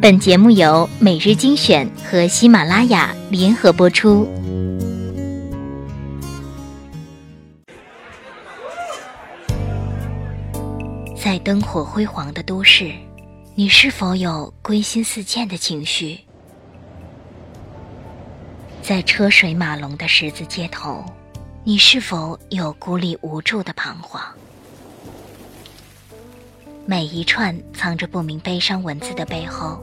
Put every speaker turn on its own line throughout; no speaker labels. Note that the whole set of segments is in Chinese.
本节目由每日精选和喜马拉雅联合播出。在灯火辉煌的都市，你是否有归心似箭的情绪？在车水马龙的十字街头，你是否有孤立无助的彷徨？每一串藏着不明悲伤文字的背后，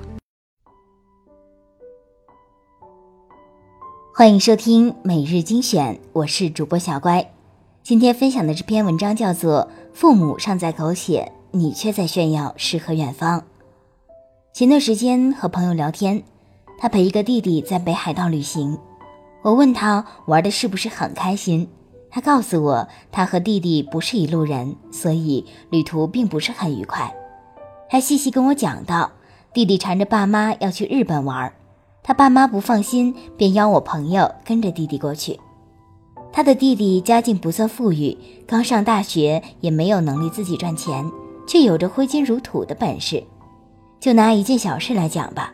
欢迎收听每日精选，我是主播小乖。今天分享的这篇文章叫做《父母尚在苟且，你却在炫耀诗和远方》。前段时间和朋友聊天，他陪一个弟弟在北海道旅行。我问他玩的是不是很开心，他告诉我他和弟弟不是一路人，所以旅途并不是很愉快。他细细跟我讲到，弟弟缠着爸妈要去日本玩。他爸妈不放心，便邀我朋友跟着弟弟过去。他的弟弟家境不算富裕，刚上大学，也没有能力自己赚钱，却有着挥金如土的本事。就拿一件小事来讲吧，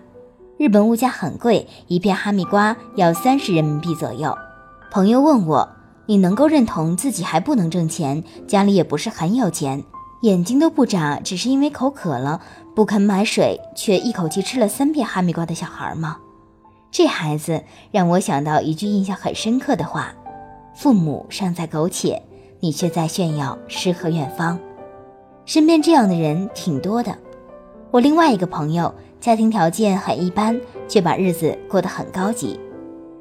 日本物价很贵，一片哈密瓜要三十人民币左右。朋友问我：“你能够认同自己还不能挣钱，家里也不是很有钱，眼睛都不眨，只是因为口渴了不肯买水，却一口气吃了三片哈密瓜的小孩吗？”这孩子让我想到一句印象很深刻的话：“父母尚在苟且，你却在炫耀诗和远方。”身边这样的人挺多的。我另外一个朋友家庭条件很一般，却把日子过得很高级。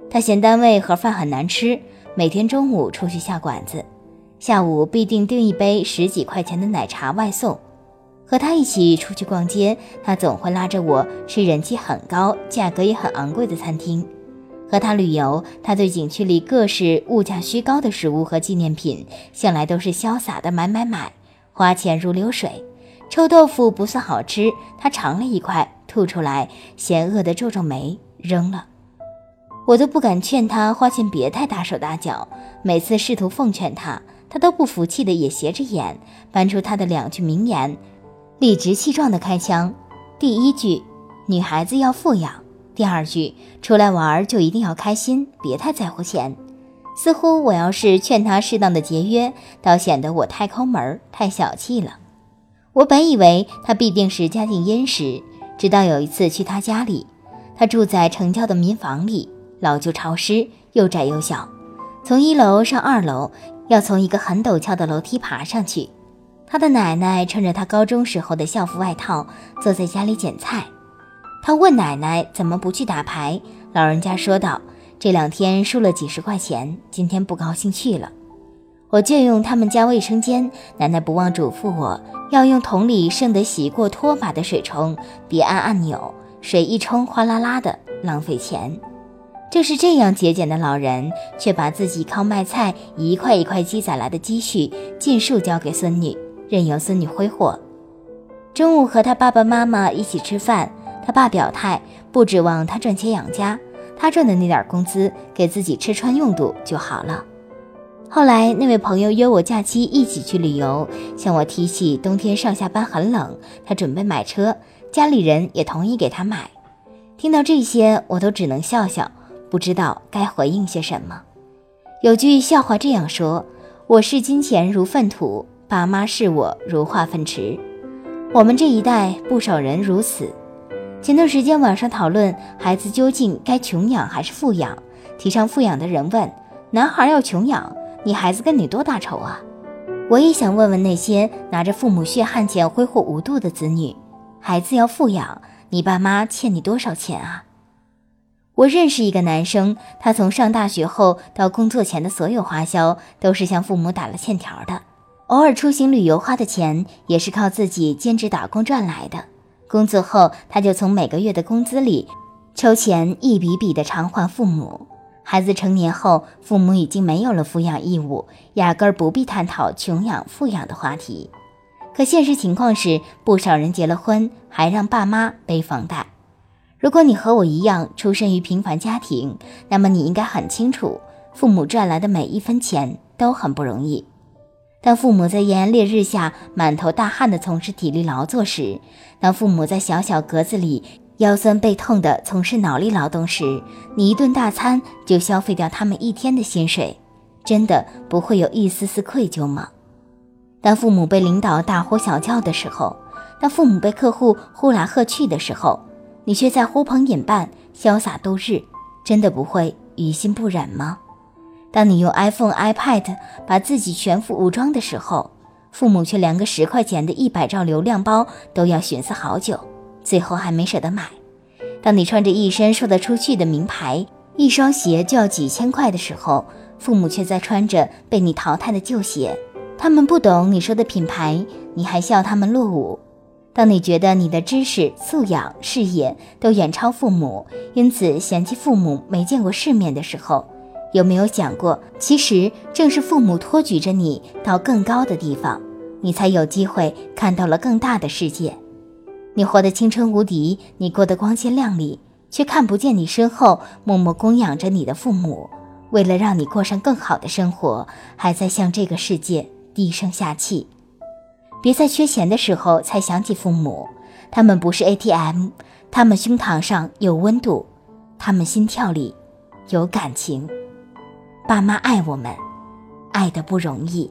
他嫌单位盒饭很难吃，每天中午出去下馆子，下午必定订一杯十几块钱的奶茶外送。和他一起出去逛街，他总会拉着我吃人气很高、价格也很昂贵的餐厅。和他旅游，他对景区里各式物价虚高的食物和纪念品，向来都是潇洒的买买买，花钱如流水。臭豆腐不算好吃，他尝了一块，吐出来，嫌恶的皱皱眉，扔了。我都不敢劝他花钱别太大手大脚，每次试图奉劝他，他都不服气的也斜着眼，搬出他的两句名言。理直气壮地开枪。第一句，女孩子要富养；第二句，出来玩就一定要开心，别太在乎钱。似乎我要是劝他适当的节约，倒显得我太抠门、太小气了。我本以为他必定是家境殷实，直到有一次去他家里，他住在城郊的民房里，老旧潮湿，又窄又小，从一楼上二楼要从一个很陡峭的楼梯爬上去。他的奶奶穿着他高中时候的校服外套，坐在家里捡菜。他问奶奶怎么不去打牌，老人家说道：“这两天输了几十块钱，今天不高兴去了。”我借用他们家卫生间，奶奶不忘嘱咐我要用桶里剩的洗过拖把的水冲，别按按钮，水一冲哗啦啦的，浪费钱。就是这样节俭的老人，却把自己靠卖菜一块一块积攒来的积蓄尽数交给孙女。任由孙女挥霍。中午和他爸爸妈妈一起吃饭，他爸表态不指望他赚钱养家，他赚的那点工资给自己吃穿用度就好了。后来那位朋友约我假期一起去旅游，向我提起冬天上下班很冷，他准备买车，家里人也同意给他买。听到这些，我都只能笑笑，不知道该回应些什么。有句笑话这样说：“我视金钱如粪土。”爸妈视我如化粪池，我们这一代不少人如此。前段时间网上讨论孩子究竟该穷养还是富养，提倡富养的人问：男孩要穷养，你孩子跟你多大仇啊？我也想问问那些拿着父母血汗钱挥霍无度的子女：孩子要富养，你爸妈欠你多少钱啊？我认识一个男生，他从上大学后到工作前的所有花销都是向父母打了欠条的。偶尔出行旅游花的钱也是靠自己兼职打工赚来的。工作后，他就从每个月的工资里抽钱一笔笔的偿还父母。孩子成年后，父母已经没有了抚养义务，压根儿不必探讨穷养、富养的话题。可现实情况是，不少人结了婚还让爸妈背房贷。如果你和我一样出身于平凡家庭，那么你应该很清楚，父母赚来的每一分钱都很不容易。当父母在炎炎烈日下满头大汗地从事体力劳作时，当父母在小小格子里，腰酸背痛地从事脑力劳动时，你一顿大餐就消费掉他们一天的薪水，真的不会有一丝丝愧疚吗？当父母被领导大呼小叫的时候，当父母被客户呼来喝去的时候，你却在呼朋引伴、潇洒度日，真的不会于心不忍吗？当你用 iPhone、iPad 把自己全副武装的时候，父母却连个十块钱的一百兆流量包都要寻思好久。最后还没舍得买。当你穿着一身说得出去的名牌，一双鞋就要几千块的时候，父母却在穿着被你淘汰的旧鞋。他们不懂你说的品牌，你还笑他们落伍。当你觉得你的知识素养、事业都远超父母，因此嫌弃父母没见过世面的时候，有没有想过，其实正是父母托举着你到更高的地方，你才有机会看到了更大的世界。你活得青春无敌，你过得光鲜亮丽，却看不见你身后默默供养着你的父母，为了让你过上更好的生活，还在向这个世界低声下气。别在缺钱的时候才想起父母，他们不是 ATM，他们胸膛上有温度，他们心跳里有感情。爸妈爱我们，爱的不容易。